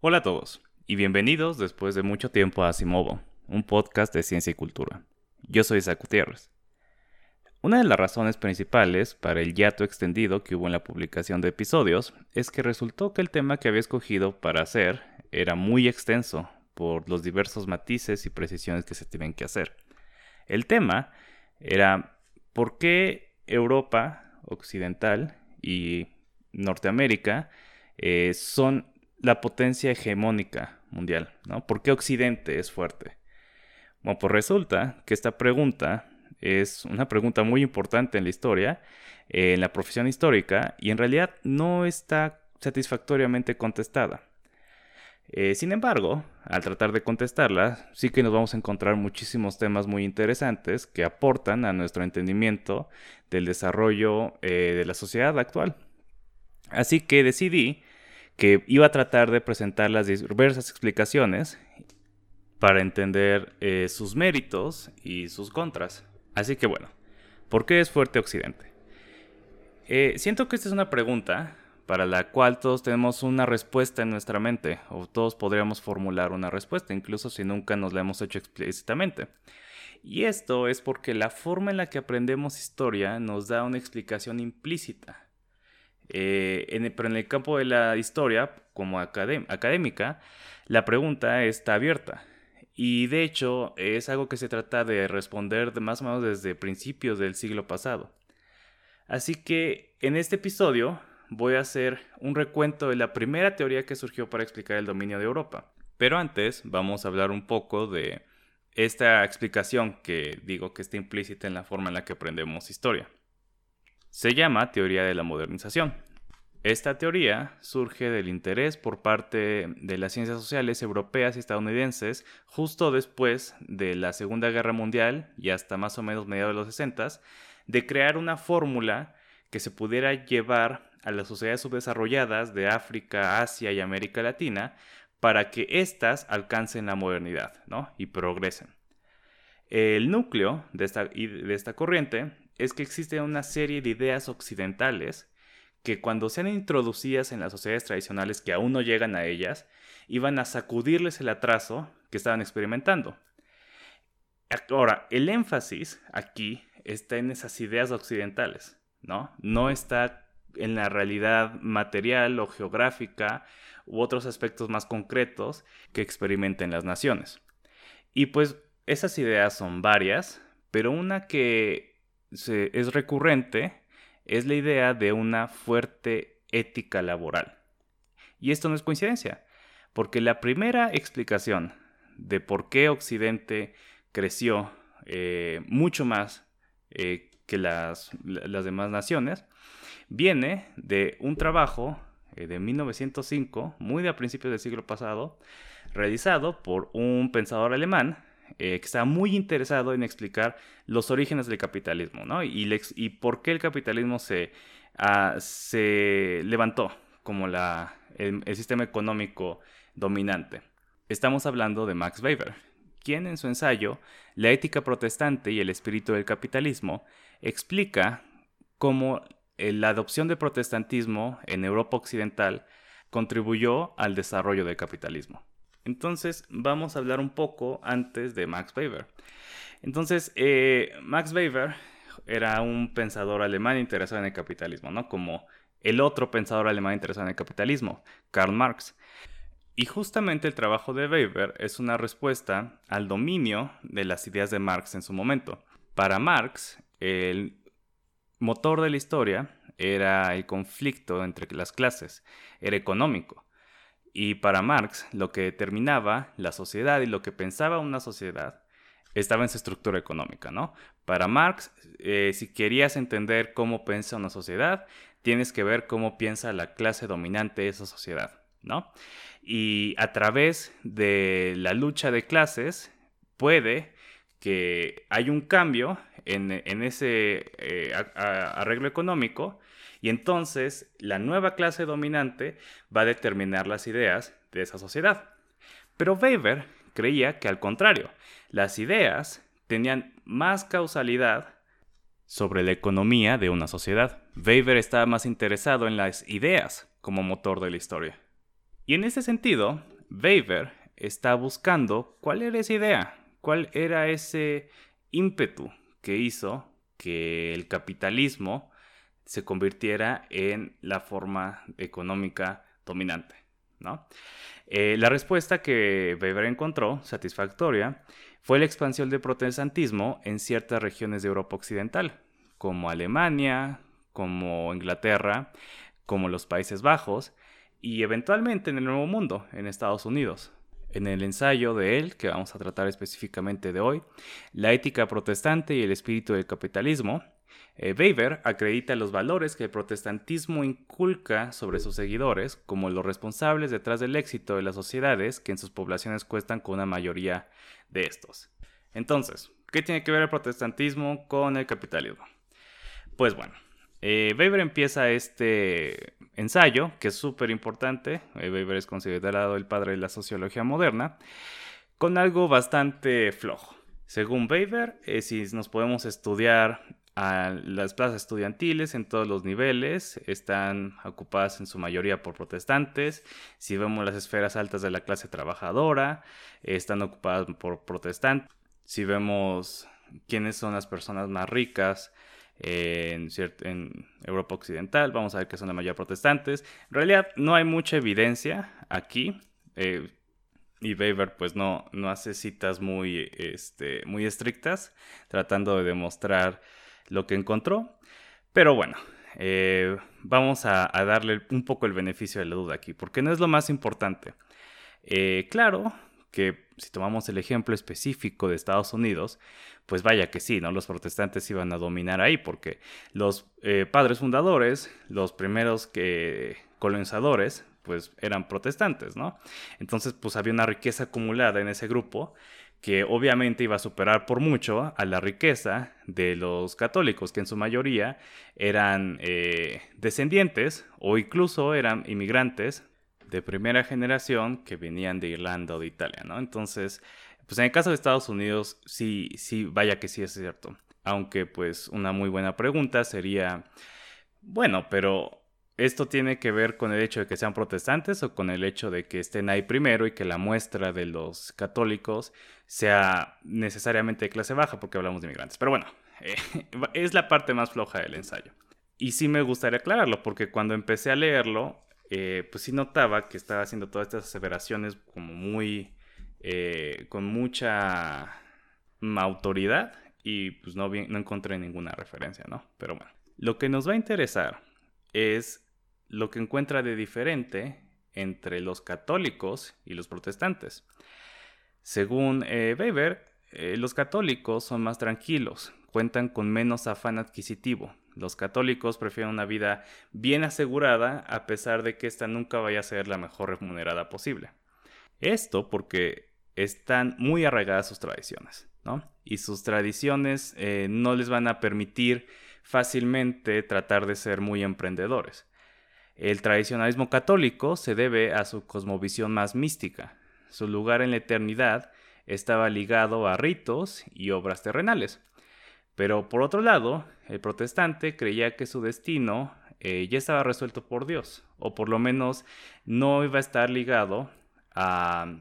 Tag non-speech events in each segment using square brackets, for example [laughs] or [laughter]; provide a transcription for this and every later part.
Hola a todos y bienvenidos después de mucho tiempo a Simovo, un podcast de ciencia y cultura. Yo soy Isaac Gutiérrez. Una de las razones principales para el hiato extendido que hubo en la publicación de episodios es que resultó que el tema que había escogido para hacer era muy extenso por los diversos matices y precisiones que se tienen que hacer. El tema era por qué Europa occidental y Norteamérica eh, son la potencia hegemónica mundial, ¿no? ¿Por qué Occidente es fuerte? Bueno, pues resulta que esta pregunta es una pregunta muy importante en la historia, en la profesión histórica, y en realidad no está satisfactoriamente contestada. Eh, sin embargo, al tratar de contestarla, sí que nos vamos a encontrar muchísimos temas muy interesantes que aportan a nuestro entendimiento del desarrollo eh, de la sociedad actual. Así que decidí que iba a tratar de presentar las diversas explicaciones para entender eh, sus méritos y sus contras. Así que bueno, ¿por qué es fuerte Occidente? Eh, siento que esta es una pregunta para la cual todos tenemos una respuesta en nuestra mente, o todos podríamos formular una respuesta, incluso si nunca nos la hemos hecho explícitamente. Y esto es porque la forma en la que aprendemos historia nos da una explicación implícita eh, pero en el campo de la historia, como académica, la pregunta está abierta. Y de hecho es algo que se trata de responder de más o menos desde principios del siglo pasado. Así que en este episodio voy a hacer un recuento de la primera teoría que surgió para explicar el dominio de Europa. Pero antes vamos a hablar un poco de esta explicación que digo que está implícita en la forma en la que aprendemos historia. Se llama teoría de la modernización. Esta teoría surge del interés por parte de las ciencias sociales europeas y estadounidenses justo después de la Segunda Guerra Mundial y hasta más o menos mediados de los 60 de crear una fórmula que se pudiera llevar a las sociedades subdesarrolladas de África, Asia y América Latina para que éstas alcancen la modernidad y progresen. El núcleo de esta, de esta corriente es que existe una serie de ideas occidentales que cuando sean introducidas en las sociedades tradicionales que aún no llegan a ellas, iban a sacudirles el atraso que estaban experimentando. Ahora, el énfasis aquí está en esas ideas occidentales, ¿no? No está en la realidad material o geográfica u otros aspectos más concretos que experimenten las naciones. Y pues esas ideas son varias, pero una que es recurrente es la idea de una fuerte ética laboral. Y esto no es coincidencia, porque la primera explicación de por qué Occidente creció eh, mucho más eh, que las, las, demás naciones viene de un trabajo eh, de 1905, muy de a principios del siglo pasado, realizado por un pensador alemán eh, que estaba muy interesado en explicar los orígenes del capitalismo, ¿no? Y, por qué el capitalismo se, ah, levantó como el, sistema económico dominante. Estamos hablando de Max Weber, quien en su ensayo La ética protestante y el espíritu del capitalismo explica cómo eh, la adopción del protestantismo en Europa Occidental contribuyó al desarrollo del capitalismo. Entonces vamos a hablar un poco antes de Max Weber. Entonces, eh, Max Weber era un pensador alemán interesado en el capitalismo, ¿no? Como el otro pensador alemán interesado en el capitalismo, Karl Marx. Y justamente el trabajo de Weber es una respuesta al dominio de las ideas de Marx en su momento. Para Marx, el motor de la historia era el conflicto entre las clases, era económico. Y para Marx, lo que determinaba la sociedad y lo que pensaba una sociedad estaba en su estructura económica, ¿no? Para Marx, eh, si querías entender cómo piensa una sociedad, tienes que ver cómo piensa la clase dominante de esa sociedad, ¿no? Y a través de la lucha de clases, puede que hay un cambio en, ese eh, arreglo económico y entonces la nueva clase dominante va a determinar las ideas de esa sociedad. Pero Weber creía que al contrario, las ideas tenían más causalidad sobre la economía de una sociedad. Weber estaba más interesado en las ideas como motor de la historia. Y en ese sentido, Weber está buscando cuál era esa idea, cuál era ese ímpetu que hizo que el capitalismo se convirtiera en la forma económica dominante. ¿no? Eh, la respuesta que Weber encontró, satisfactoria, fue la expansión del protestantismo en ciertas regiones de Europa Occidental, como Alemania, como Inglaterra, como los Países Bajos, y eventualmente en el Nuevo Mundo, en Estados Unidos. En el ensayo de él, que vamos a tratar específicamente de hoy, La ética protestante y el espíritu del capitalismo, eh, Weber acredita los valores que el protestantismo inculca sobre sus seguidores como los responsables detrás del éxito de las sociedades que en sus poblaciones cuestan con una mayoría de estos. Entonces, ¿qué tiene que ver el protestantismo con el capitalismo? Pues bueno, eh, Weber empieza este ensayo, que es súper importante, eh, Weber es considerado el padre de la sociología moderna, con algo bastante flojo. Según Weber, eh, si nos podemos estudiar las plazas estudiantiles en todos los niveles, están ocupadas en su mayoría por protestantes. Si vemos las esferas altas de la clase trabajadora, están ocupadas por protestantes. Si vemos quiénes son las personas más ricas, en, en, Europa Occidental, vamos a ver que son la mayoría protestantes. En realidad no hay mucha evidencia aquí. Eh, y Weber pues no, no hace citas muy, este, muy estrictas, tratando de demostrar lo que encontró. Pero bueno, eh, vamos a, darle un poco el beneficio de la duda aquí, porque no es lo más importante. Eh, claro que si tomamos el ejemplo específico de Estados Unidos, pues vaya que sí, ¿no? Los protestantes iban a dominar ahí porque los eh, padres fundadores, los primeros que colonizadores, pues eran protestantes, ¿no? Entonces, pues había una riqueza acumulada en ese grupo que obviamente iba a superar por mucho a la riqueza de los católicos, que en su mayoría eran eh, descendientes o incluso eran inmigrantes de primera generación que venían de Irlanda o de Italia, ¿no? Entonces, pues en el caso de Estados Unidos, sí, sí, vaya que sí es cierto. Aunque pues una muy buena pregunta sería, bueno, pero ¿esto tiene que ver con el hecho de que sean protestantes o con el hecho de que estén ahí primero y que la muestra de los católicos sea necesariamente de clase baja porque hablamos de inmigrantes? Pero bueno, eh, [laughs] es la parte más floja del ensayo. Y sí me gustaría aclararlo porque cuando empecé a leerlo, eh, pues sí notaba que estaba haciendo todas estas aseveraciones como muy, eh, con mucha autoridad y pues no, no encontré ninguna referencia, ¿no? Pero bueno, lo que nos va a interesar es lo que encuentra de diferente entre los católicos y los protestantes. Según eh, Weber, los católicos son más tranquilos, cuentan con menos afán adquisitivo, los católicos prefieren una vida bien asegurada a pesar de que ésta nunca vaya a ser la mejor remunerada posible. Esto porque están muy arraigadas sus tradiciones, ¿no? Y sus tradiciones eh, no les van a permitir fácilmente tratar de ser muy emprendedores. El tradicionalismo católico se debe a su cosmovisión más mística. Su lugar en la eternidad estaba ligado a ritos y obras terrenales. Pero por otro lado, el protestante creía que su destino eh, ya estaba resuelto por Dios, o por lo menos no iba a estar ligado a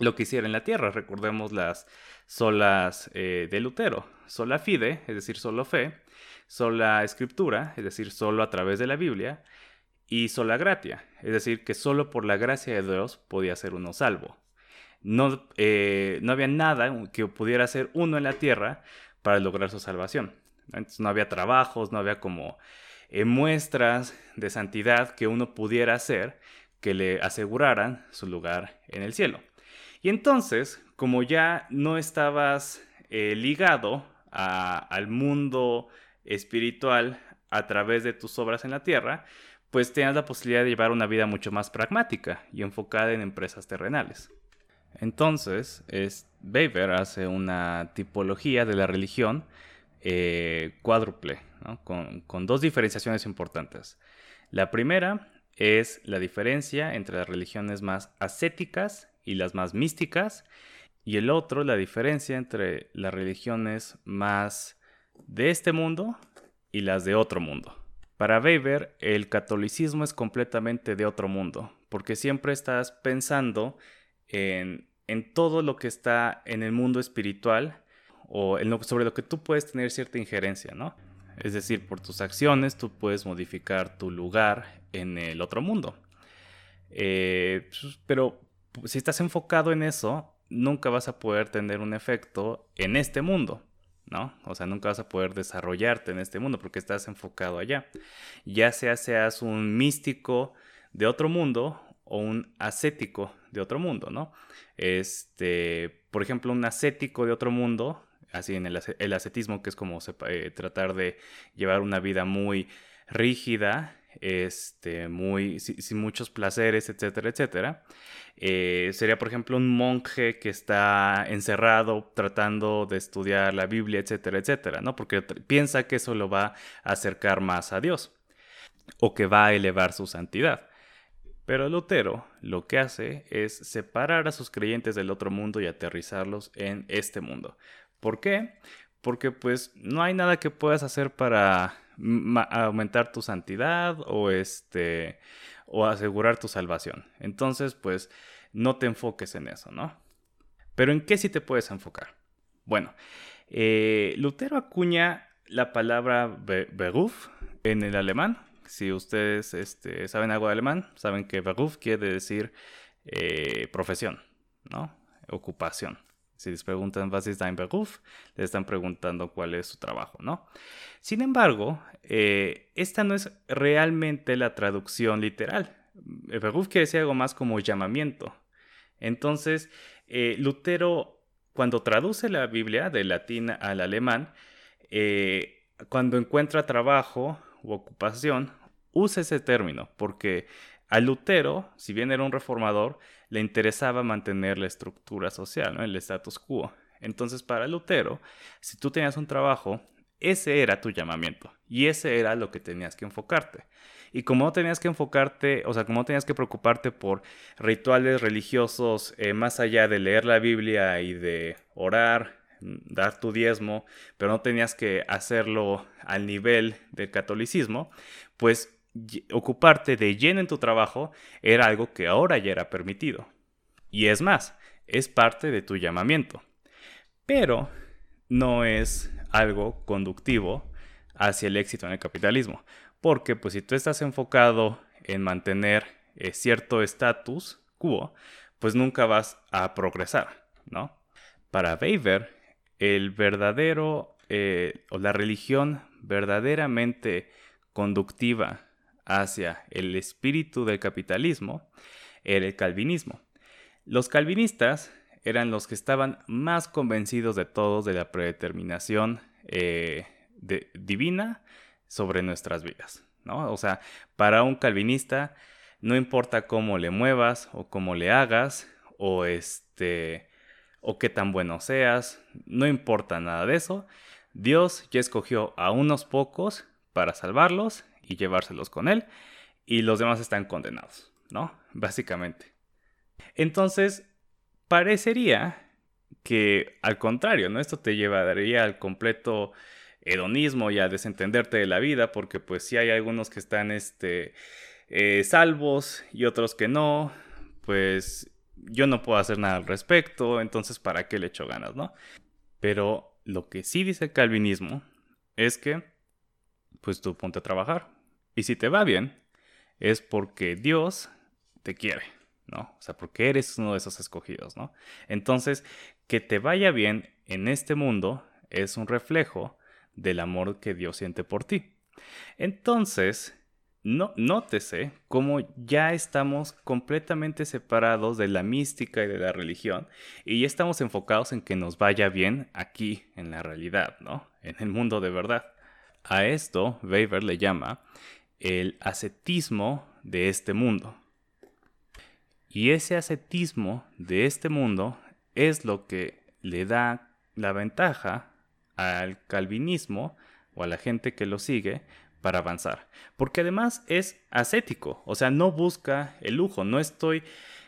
lo que hiciera en la tierra. Recordemos las solas eh, de Lutero, sola fide, es decir, solo fe, sola escritura, es decir, solo a través de la Biblia, y sola gratia, es decir, que solo por la gracia de Dios podía ser uno salvo. No, eh, no había nada que pudiera ser uno en la tierra para lograr su salvación. Entonces no había trabajos, no había como eh, muestras de santidad que uno pudiera hacer que le aseguraran su lugar en el cielo. Y entonces, como ya no estabas eh, ligado al mundo espiritual a través de tus obras en la tierra, pues tenías la posibilidad de llevar una vida mucho más pragmática y enfocada en empresas terrenales. Entonces, es, Weber hace una tipología de la religión eh, cuádruple, con, con dos diferenciaciones importantes. La primera es la diferencia entre las religiones más ascéticas y las más místicas, y el otro, la diferencia entre las religiones más de este mundo y las de otro mundo. Para Weber, el catolicismo es completamente de otro mundo, porque siempre estás pensando en, todo lo que está en el mundo espiritual o en lo, sobre lo que tú puedes tener cierta injerencia, ¿no? Es decir, por tus acciones tú puedes modificar tu lugar en el otro mundo. Eh, pues, pero si estás enfocado en eso, nunca vas a poder tener un efecto en este mundo, ¿no? O sea, nunca vas a poder desarrollarte en este mundo porque estás enfocado allá. Ya sea seas un místico de otro mundo o un ascético de otro mundo, ¿no? Este, por ejemplo, un ascético de otro mundo, así en el, ascetismo, que es como eh, tratar de llevar una vida muy rígida, este, muy, sin, muchos placeres, etcétera, etcétera. Eh, sería, por ejemplo, un monje que está encerrado tratando de estudiar la Biblia, etcétera, etcétera, ¿no? Porque piensa que eso lo va a acercar más a Dios o que va a elevar su santidad. Pero Lutero lo que hace es separar a sus creyentes del otro mundo y aterrizarlos en este mundo. ¿Por qué? Porque pues no hay nada que puedas hacer para aumentar tu santidad o este o asegurar tu salvación. Entonces, pues no te enfoques en eso, ¿no? Pero ¿en qué sí te puedes enfocar? Bueno, eh, Lutero acuña la palabra Beruf en el alemán. Si ustedes este, saben algo de alemán, saben que Beruf quiere decir eh, profesión, ¿no? Ocupación. Si les preguntan, was ist dein Beruf? Les están preguntando cuál es su trabajo, ¿no? Sin embargo, eh, esta no es realmente la traducción literal. El quiere decir algo más como llamamiento. Entonces, eh, Lutero, cuando traduce la Biblia del latín al alemán, eh, cuando encuentra trabajo u ocupación, usa ese término, porque a Lutero, si bien era un reformador, le interesaba mantener la estructura social, el status quo. Entonces, para Lutero, si tú tenías un trabajo, ese era tu llamamiento y ese era lo que tenías que enfocarte. Y como no tenías que enfocarte, o sea, como no tenías que preocuparte por rituales religiosos eh, más allá de leer la Biblia y de orar, mm, dar tu diezmo, pero no tenías que hacerlo al nivel del catolicismo, pues ocuparte de lleno en tu trabajo era algo que ahora ya era permitido. Y es más, es parte de tu llamamiento. Pero no es algo conductivo hacia el éxito en el capitalismo. Porque pues si tú estás enfocado en mantener eh, cierto estatus quo, pues nunca vas a progresar, ¿no? Para Weber, el verdadero eh, o la religión verdaderamente conductiva hacia el espíritu del capitalismo era el calvinismo. Los calvinistas eran los que estaban más convencidos de todos de la predeterminación eh, divina sobre nuestras vidas. ¿no? O sea, para un calvinista no importa cómo le muevas o cómo le hagas o este o qué tan bueno seas, no importa nada de eso. Dios ya escogió a unos pocos para salvarlos y llevárselos con él, y los demás están condenados, ¿no? Básicamente. Entonces, parecería que al contrario, ¿no? Esto te llevaría al completo hedonismo y a desentenderte de la vida, porque pues si hay algunos que están este, eh, salvos y otros que no, pues yo no puedo hacer nada al respecto, entonces ¿para qué le echo ganas, no? Pero lo que sí dice el calvinismo es que, pues tú ponte a trabajar, y si te va bien, es porque Dios te quiere, ¿no? O sea, porque eres uno de esos escogidos, ¿no? Entonces, que te vaya bien en este mundo es un reflejo del amor que Dios siente por ti. Entonces, no, nótese cómo ya estamos completamente separados de la mística y de la religión y ya estamos enfocados en que nos vaya bien aquí en la realidad, ¿no? En el mundo de verdad. A esto Weber le llama el ascetismo de este mundo. Y ese ascetismo de este mundo es lo que le da la ventaja al calvinismo o a la gente que lo sigue para avanzar. Porque además es ascético, o sea, no busca el lujo, no estoy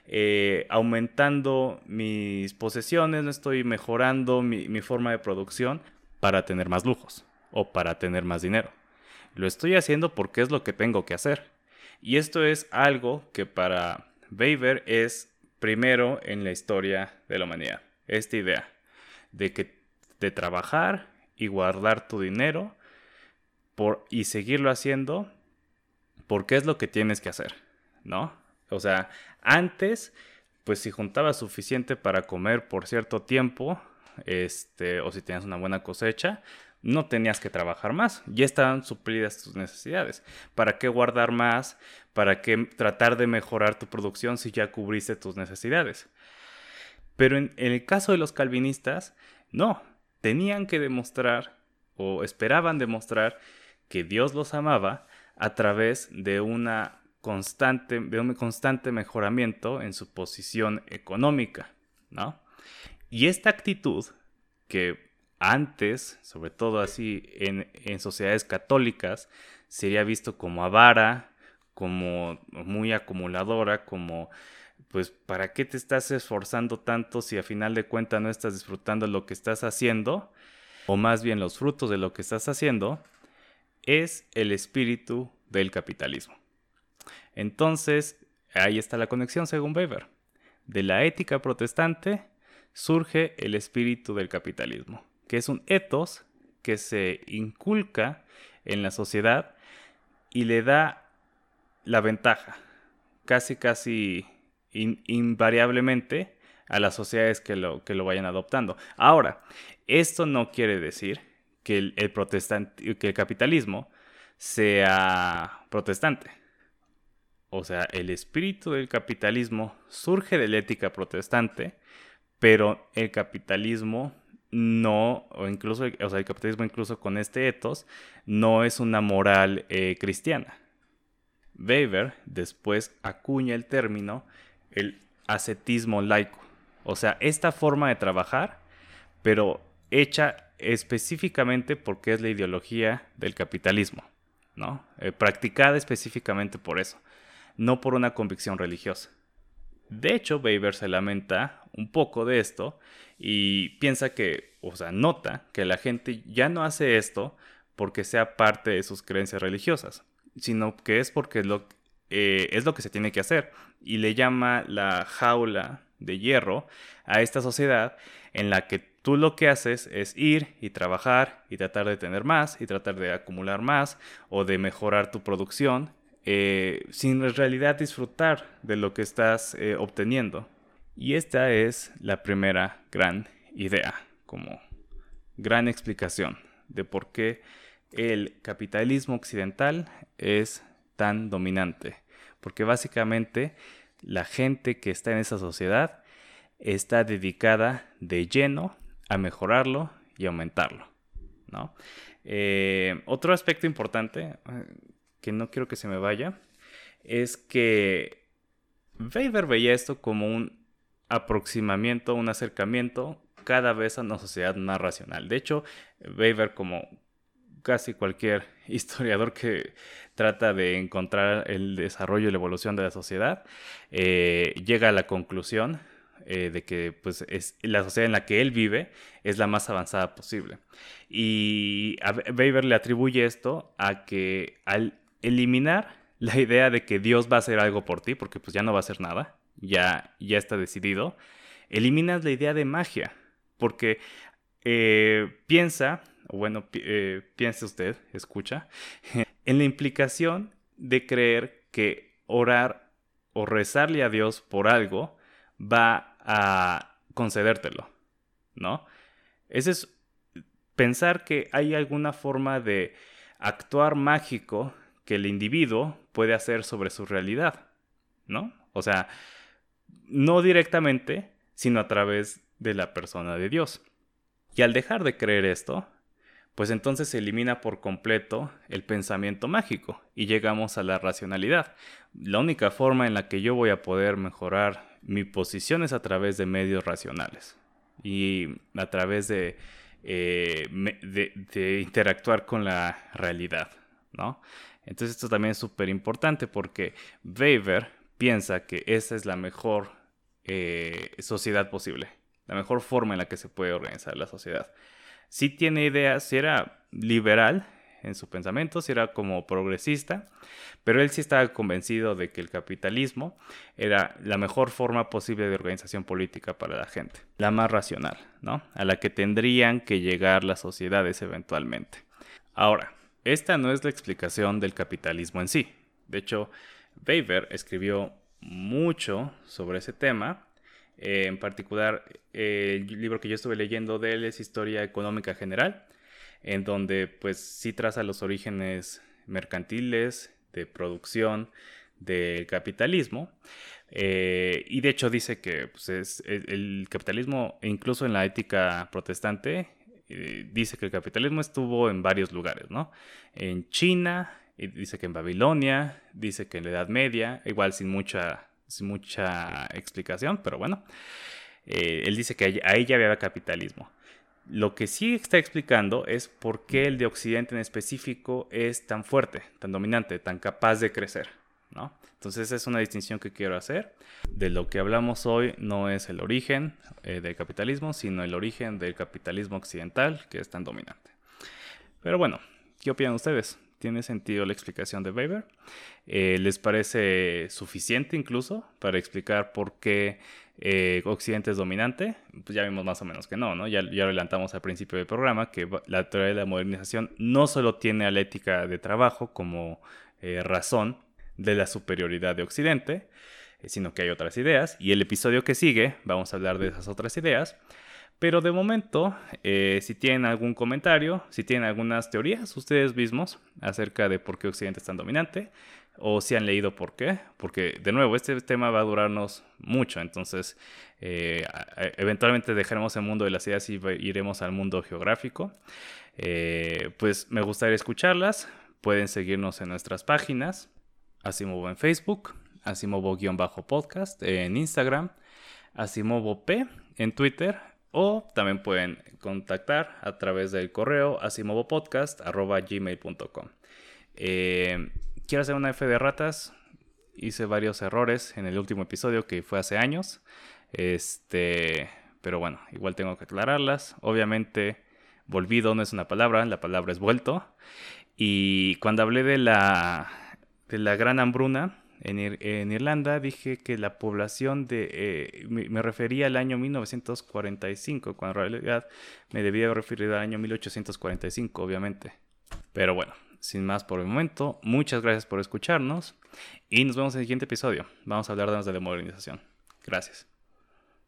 eh, aumentando mis posesiones, no estoy mejorando mi forma de producción para tener más lujos o para tener más dinero. Lo estoy haciendo porque es lo que tengo que hacer. Y esto es algo que para Weber es primero en la historia de la humanidad. Esta idea de que de trabajar y guardar tu dinero por, y seguirlo haciendo porque es lo que tienes que hacer, ¿no? O sea, antes, pues si juntabas suficiente para comer por cierto tiempo, este, o si tenías una buena cosecha, no tenías que trabajar más, ya estaban suplidas tus necesidades. ¿Para qué guardar más? ¿Para qué tratar de mejorar tu producción si ya cubriste tus necesidades? Pero en, el caso de los calvinistas, no, tenían que demostrar o esperaban demostrar que Dios los amaba a través de una constante, de un constante mejoramiento en su posición económica, ¿no? Y esta actitud que antes, sobre todo así en, sociedades católicas, sería visto como avara, como muy acumuladora, como pues ¿para qué te estás esforzando tanto si a final de cuentas no estás disfrutando lo que estás haciendo? O más bien los frutos de lo que estás haciendo, es el espíritu del capitalismo. Entonces, ahí está la conexión según Weber. De la ética protestante surge el espíritu del capitalismo que es un ethos que se inculca en la sociedad y le da la ventaja, casi casi invariablemente, a las sociedades que lo, que lo vayan adoptando. Ahora, esto no quiere decir que el, que el capitalismo sea protestante. O sea, el espíritu del capitalismo surge de la ética protestante, pero el capitalismo no, o incluso, o sea, el capitalismo incluso con este ethos, no es una moral eh, cristiana. Weber después acuña el término el ascetismo laico. O sea, esta forma de trabajar, pero hecha específicamente porque es la ideología del capitalismo, ¿no? Eh, practicada específicamente por eso, no por una convicción religiosa. De hecho, Weber se lamenta un poco de esto y piensa que, o sea, nota que la gente ya no hace esto porque sea parte de sus creencias religiosas, sino que es porque es lo, eh, es lo que se tiene que hacer y le llama la jaula de hierro a esta sociedad en la que tú lo que haces es ir y trabajar y tratar de tener más y tratar de acumular más o de mejorar tu producción eh, sin en realidad disfrutar de lo que estás eh, obteniendo. Y esta es la primera gran idea, como gran explicación de por qué el capitalismo occidental es tan dominante. Porque básicamente la gente que está en esa sociedad está dedicada de lleno a mejorarlo y aumentarlo. Eh, otro aspecto importante que no quiero que se me vaya, es que Weber veía esto como un aproximamiento, un acercamiento cada vez a una sociedad más racional. De hecho, Weber, como casi cualquier [laughs] historiador que trata de encontrar el desarrollo y la evolución de la sociedad, eh, llega a la conclusión eh, de que pues, es la sociedad en la que él vive es la más avanzada posible. Y a Weber le atribuye esto a que al eliminar la idea de que Dios va a hacer algo por ti, porque pues ya no va a hacer nada, ya, ya está decidido, eliminas la idea de magia, porque eh, piensa, o bueno, eh, piense usted, escucha, [laughs] en la implicación de creer que orar o rezarle a Dios por algo va a concedértelo, ¿no? Ese es pensar que hay alguna forma de actuar mágico que el individuo puede hacer sobre su realidad, ¿no? O sea, no directamente, sino a través de la persona de Dios. Y al dejar de creer esto, pues entonces se elimina por completo el pensamiento mágico y llegamos a la racionalidad. La única forma en la que yo voy a poder mejorar mi posición es a través de medios racionales y a través de, eh, de interactuar con la realidad, ¿no? Entonces esto también es súper importante porque Weber piensa que esa es la mejor eh, sociedad posible, la mejor forma en la que se puede organizar la sociedad. Si tiene ideas, si era liberal en su pensamiento, sí era como progresista, pero él sí estaba convencido de que el capitalismo era la mejor forma posible de organización política para la gente, la más racional, ¿no? A la que tendrían que llegar las sociedades eventualmente. Ahora, esta no es la explicación del capitalismo en sí. De hecho, Weber escribió mucho sobre ese tema. Eh, en particular, el libro que yo estuve leyendo de él es Historia Económica General, en donde pues sí traza los orígenes mercantiles, de producción, del capitalismo. Eh, y de hecho dice que pues, es, el capitalismo, incluso en la ética protestante, eh, dice que el capitalismo estuvo en varios lugares, ¿no? En China, y dice que en Babilonia, dice que en la Edad Media, igual sin mucha, sin mucha explicación, pero bueno, eh, él dice que ahí ya había capitalismo. Lo que sí está explicando es por qué el de Occidente en específico es tan fuerte, tan dominante, tan capaz de crecer, ¿no? Entonces esa es una distinción que quiero hacer. De lo que hablamos hoy no es el origen eh, del capitalismo, sino el origen del capitalismo occidental que es tan dominante. Pero bueno, ¿qué opinan ustedes? ¿Tiene sentido la explicación de Weber? Eh, ¿Les parece suficiente incluso para explicar por qué eh, Occidente es dominante? Pues ya vimos más o menos que no, ¿no? Ya, ya adelantamos al principio del programa que la teoría de la modernización no solo tiene a la ética de trabajo como razón de la superioridad de Occidente, eh, sino que hay otras ideas. Y el episodio que sigue vamos a hablar de esas otras ideas. Pero de momento, eh, si tienen algún comentario, si tienen algunas teorías ustedes mismos acerca de por qué Occidente es tan dominante, o si han leído por qué, porque de nuevo, este tema va a durarnos mucho, entonces eh, eventualmente dejaremos el mundo de las ideas y iremos al mundo geográfico. pues me gustaría escucharlas, pueden seguirnos en nuestras páginas, Asimovo en Facebook, Asimovo-podcast en Instagram, Asimovo en Twitter o también pueden contactar a través del correo asimovopodcast.gmail.com. Eh, quiero hacer una F de ratas. Hice varios errores en el último episodio que fue hace años. Este, pero bueno, igual tengo que aclararlas. Obviamente, volvido no es una palabra, la palabra es vuelto. Y cuando hablé de la de la gran hambruna en, Irlanda, dije que la población de... Eh, me, refería al año 1945, cuando en realidad me debía referir al año 1845, obviamente. Pero bueno, sin más por el momento, muchas gracias por escucharnos y nos vemos en el siguiente episodio. Vamos a hablar de la modernización. Gracias.